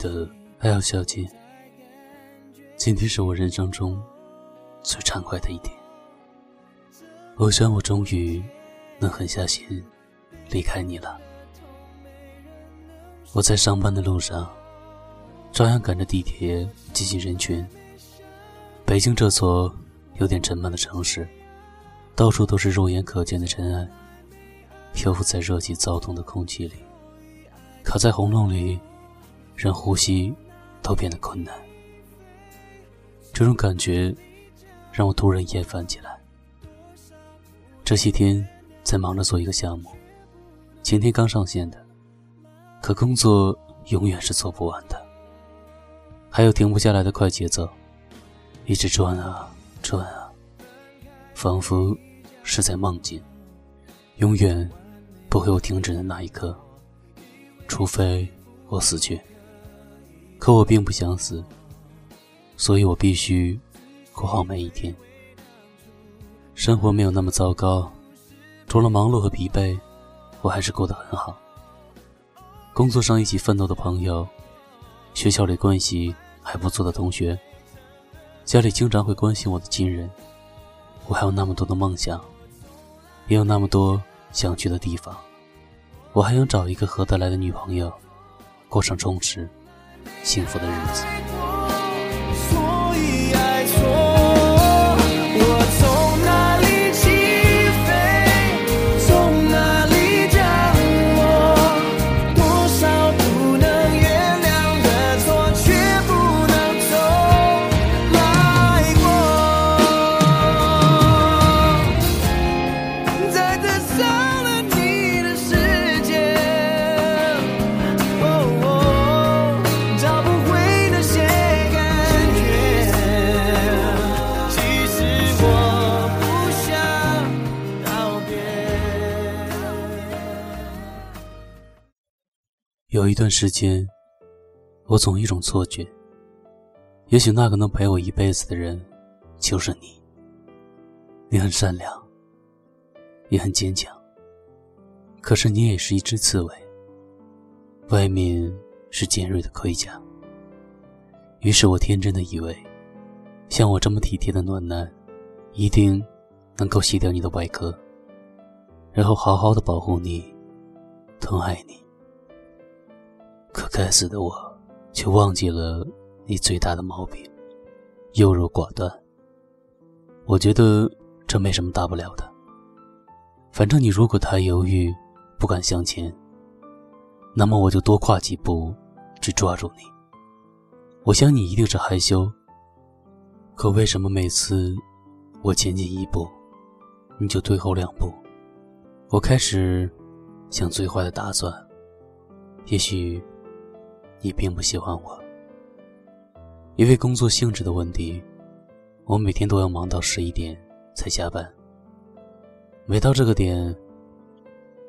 的 L 小姐，今天是我人生中最畅快的一天。我想我终于能狠下心离开你了。我在上班的路上，照样赶着地铁挤进人群。北京这座有点沉闷的城市，到处都是肉眼可见的尘埃，漂浮在热气躁动的空气里，卡在喉咙里。让呼吸都变得困难，这种感觉让我突然厌烦起来。这些天在忙着做一个项目，前天刚上线的，可工作永远是做不完的，还有停不下来的快节奏，一直转啊转啊，仿佛是在梦境，永远不会有停止的那一刻，除非我死去。可我并不想死，所以我必须过好每一天。生活没有那么糟糕，除了忙碌和疲惫，我还是过得很好。工作上一起奋斗的朋友，学校里关系还不错的同学，家里经常会关心我的亲人，我还有那么多的梦想，也有那么多想去的地方。我还想找一个合得来的女朋友，过上充实。幸福的日子。有一段时间，我总有一种错觉，也许那个能陪我一辈子的人，就是你。你很善良，也很坚强，可是你也是一只刺猬，外面是尖锐的盔甲。于是我天真的以为，像我这么体贴的暖男，一定能够洗掉你的外壳，然后好好的保护你，疼爱你。可该死的我，却忘记了你最大的毛病——优柔寡断。我觉得这没什么大不了的。反正你如果太犹豫，不敢向前，那么我就多跨几步，去抓住你。我想你一定是害羞。可为什么每次我前进一步，你就退后两步？我开始想最坏的打算。也许。你并不喜欢我，因为工作性质的问题，我每天都要忙到十一点才下班。每到这个点，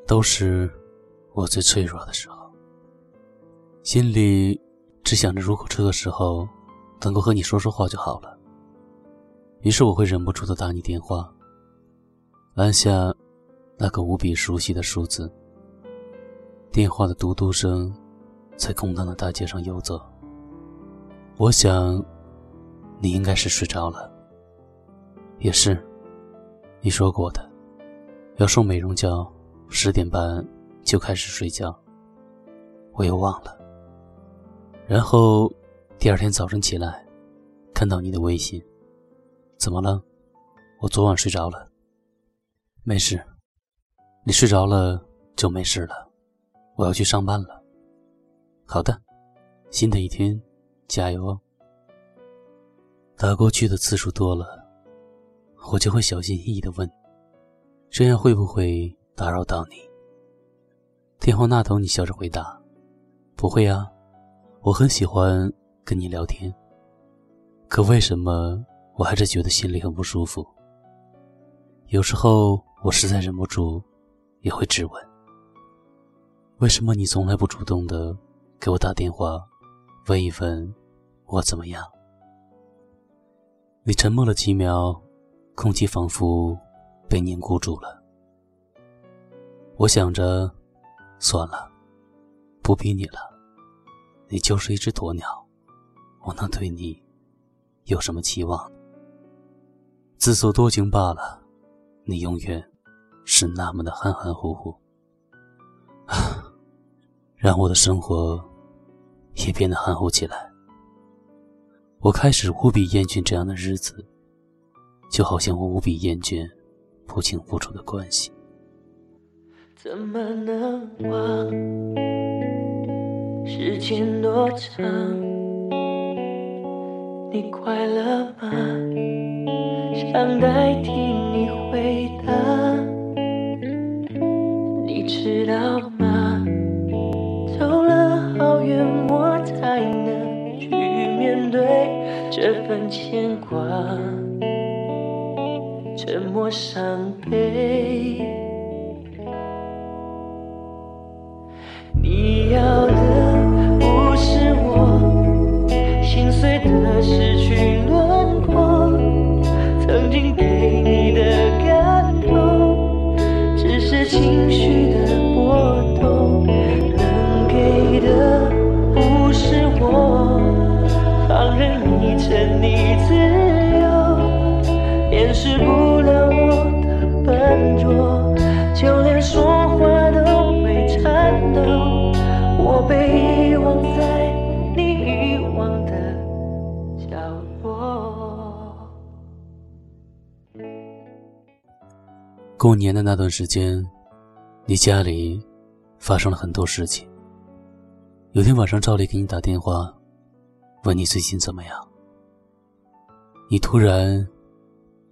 都是我最脆弱的时候，心里只想着如果这个时候能够和你说说话就好了。于是我会忍不住的打你电话，按下那个无比熟悉的数字，电话的嘟嘟声。在空荡的大街上游走，我想，你应该是睡着了。也是，你说过的，要送美容觉，十点半就开始睡觉。我又忘了。然后第二天早晨起来，看到你的微信，怎么了？我昨晚睡着了。没事，你睡着了就没事了。我要去上班了。好的，新的一天，加油哦！打过去的次数多了，我就会小心翼翼的问：“这样会不会打扰到你？”电话那头，你笑着回答：“不会啊，我很喜欢跟你聊天。”可为什么我还是觉得心里很不舒服？有时候我实在忍不住，也会质问：“为什么你从来不主动的？”给我打电话，问一问我怎么样。你沉默了几秒，空气仿佛被凝固住了。我想着，算了，不逼你了，你就是一只鸵鸟，我能对你有什么期望？自作多情罢了，你永远是那么的含含糊糊，啊，让我的生活也变得含糊起来。我开始无比厌倦这样的日子，就好像我无比厌倦不清不楚的关系。怎么能忘？时间多长？你快乐吗？想代替你回答。你知道对这份牵挂，沉默伤悲。你要由，掩饰不了我的笨拙，就连说话都会颤抖。我被遗忘在你遗忘的角落。过年的那段时间，你家里发生了很多事情。有天晚上，赵丽给你打电话，问你最近怎么样。你突然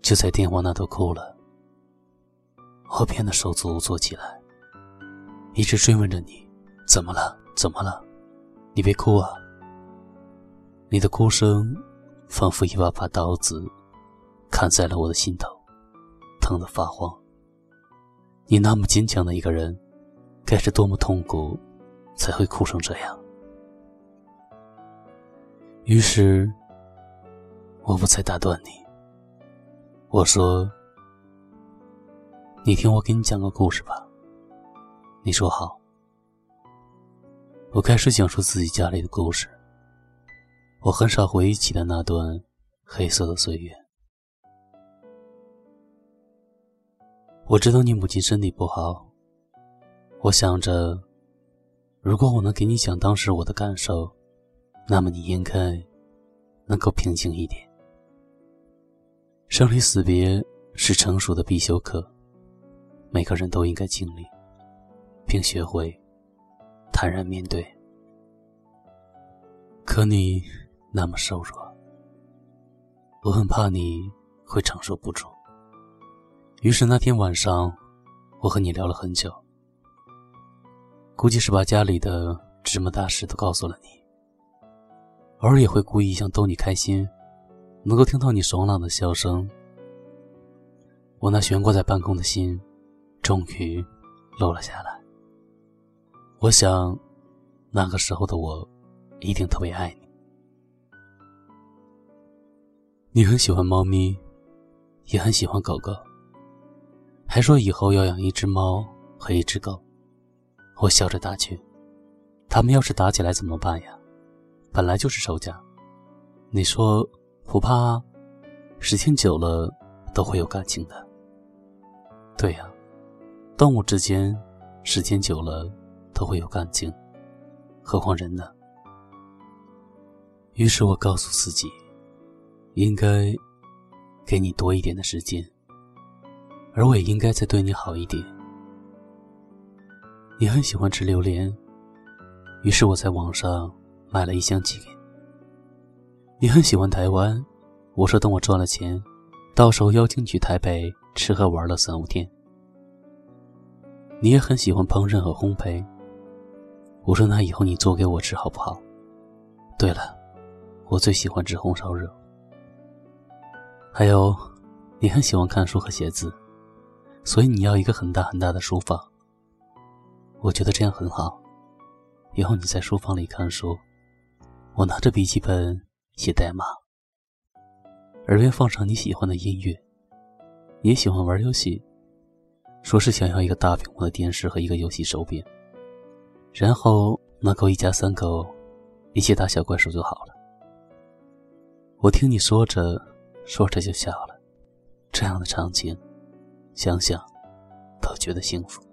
就在电话那头哭了，我变得手足无措起来，一直追问着你，怎么了？怎么了？你别哭啊！你的哭声仿佛一把把刀子砍在了我的心头，疼得发慌。你那么坚强的一个人，该是多么痛苦，才会哭成这样？于是，我不再打断你。我说：“你听我给你讲个故事吧。”你说好。我开始讲述自己家里的故事。我很少回忆起的那段黑色的岁月。我知道你母亲身体不好。我想着，如果我能给你讲当时我的感受，那么你应该能够平静一点。生离死别是成熟的必修课，每个人都应该经历，并学会。坦然面对，可你那么瘦弱，我很怕你会承受不住。于是那天晚上，我和你聊了很久，估计是把家里的芝麻大事都告诉了你。偶尔也会故意想逗你开心，能够听到你爽朗的笑声。我那悬挂在半空的心，终于落了下来。我想，那个时候的我，一定特别爱你。你很喜欢猫咪，也很喜欢狗狗，还说以后要养一只猫和一只狗。我笑着打趣：“他们要是打起来怎么办呀？本来就是仇家。”你说不怕，时间久了都会有感情的。对呀，动物之间时间久了。都会有感情，何况人呢？于是我告诉自己，应该给你多一点的时间，而我也应该再对你好一点。你很喜欢吃榴莲，于是我在网上买了一箱寄给你。你很喜欢台湾，我说等我赚了钱，到时候邀请你去台北吃喝玩乐三五天。你也很喜欢烹饪和烘焙。我说：“那以后你做给我吃好不好？”对了，我最喜欢吃红烧肉。还有，你很喜欢看书和写字，所以你要一个很大很大的书房。我觉得这样很好。以后你在书房里看书，我拿着笔记本写代码，耳边放上你喜欢的音乐。也喜欢玩游戏，说是想要一个大屏幕的电视和一个游戏手柄。然后能够一家三口一起打小怪兽就好了。我听你说着说着就笑了，这样的场景，想想都觉得幸福。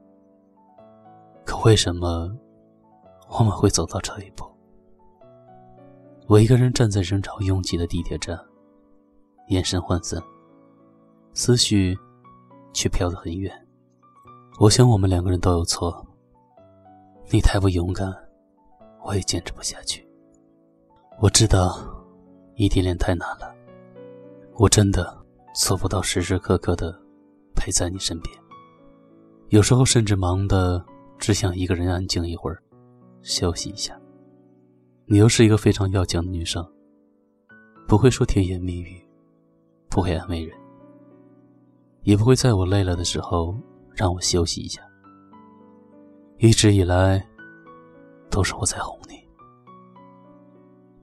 可为什么我们会走到这一步？我一个人站在人潮拥挤的地铁站，眼神涣散，思绪却飘得很远。我想我们两个人都有错，你太不勇敢，我也坚持不下去。我知道异地恋太难了，我真的做不到时时刻刻的陪在你身边，有时候甚至忙的只想一个人安静一会儿，休息一下。你又是一个非常要强的女生，不会说甜言蜜语，不会安慰人，也不会在我累了的时候让我休息一下。一直以来，都是我在哄你。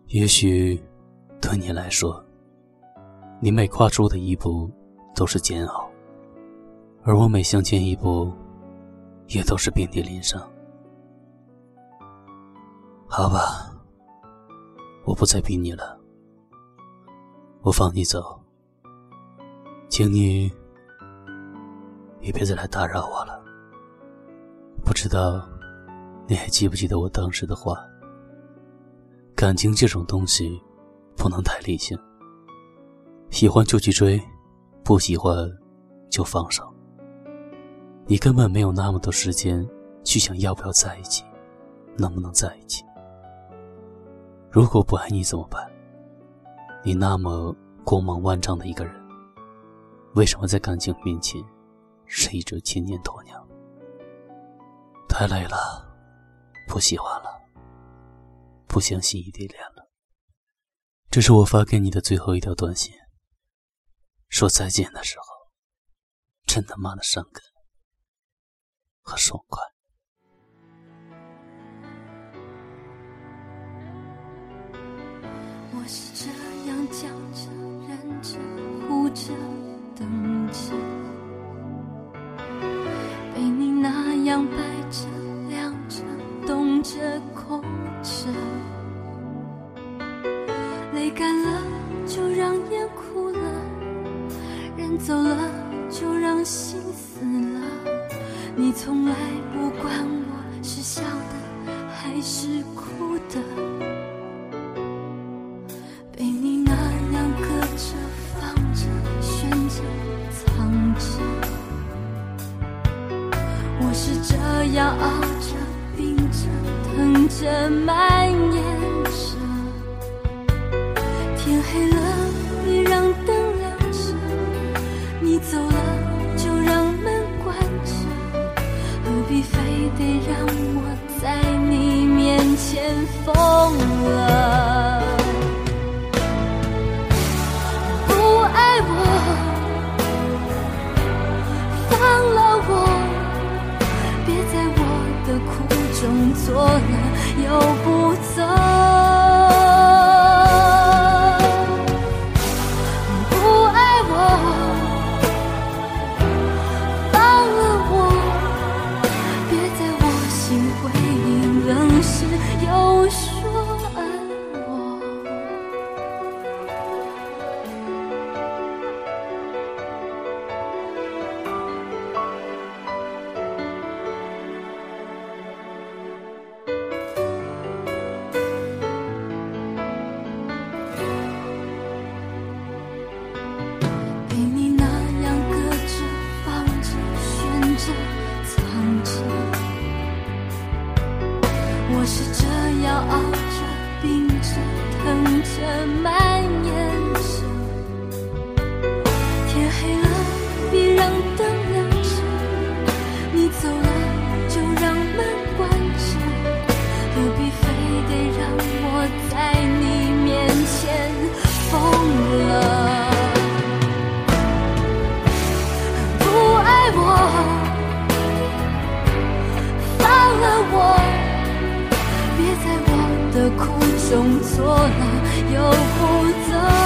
也许，对你来说，你每跨出的一步都是煎熬，而我每向前一步，也都是遍体鳞伤。好吧。我不再逼你了，我放你走，请你也别再来打扰我了。不知道你还记不记得我当时的话？感情这种东西不能太理性，喜欢就去追，不喜欢就放手。你根本没有那么多时间去想要不要在一起，能不能在一起。如果不爱你怎么办？你那么光芒万丈的一个人，为什么在感情面前是一只千年鸵鸟？太累了，不喜欢了，不相信异地恋了。这是我发给你的最后一条短信。说再见的时候，真他妈的伤感和爽快。我是这样叫着、忍着、哭着、等着，被你那样摆着、亮着、冻着、空着，泪干了就让眼哭了，人走了就让心死了，你从来不管我是笑的还是哭的。走了，就让门关着。何必非得让我在你面前疯了？不爱我。放了我，别在我的苦中作乐又不有时用错了，又不走。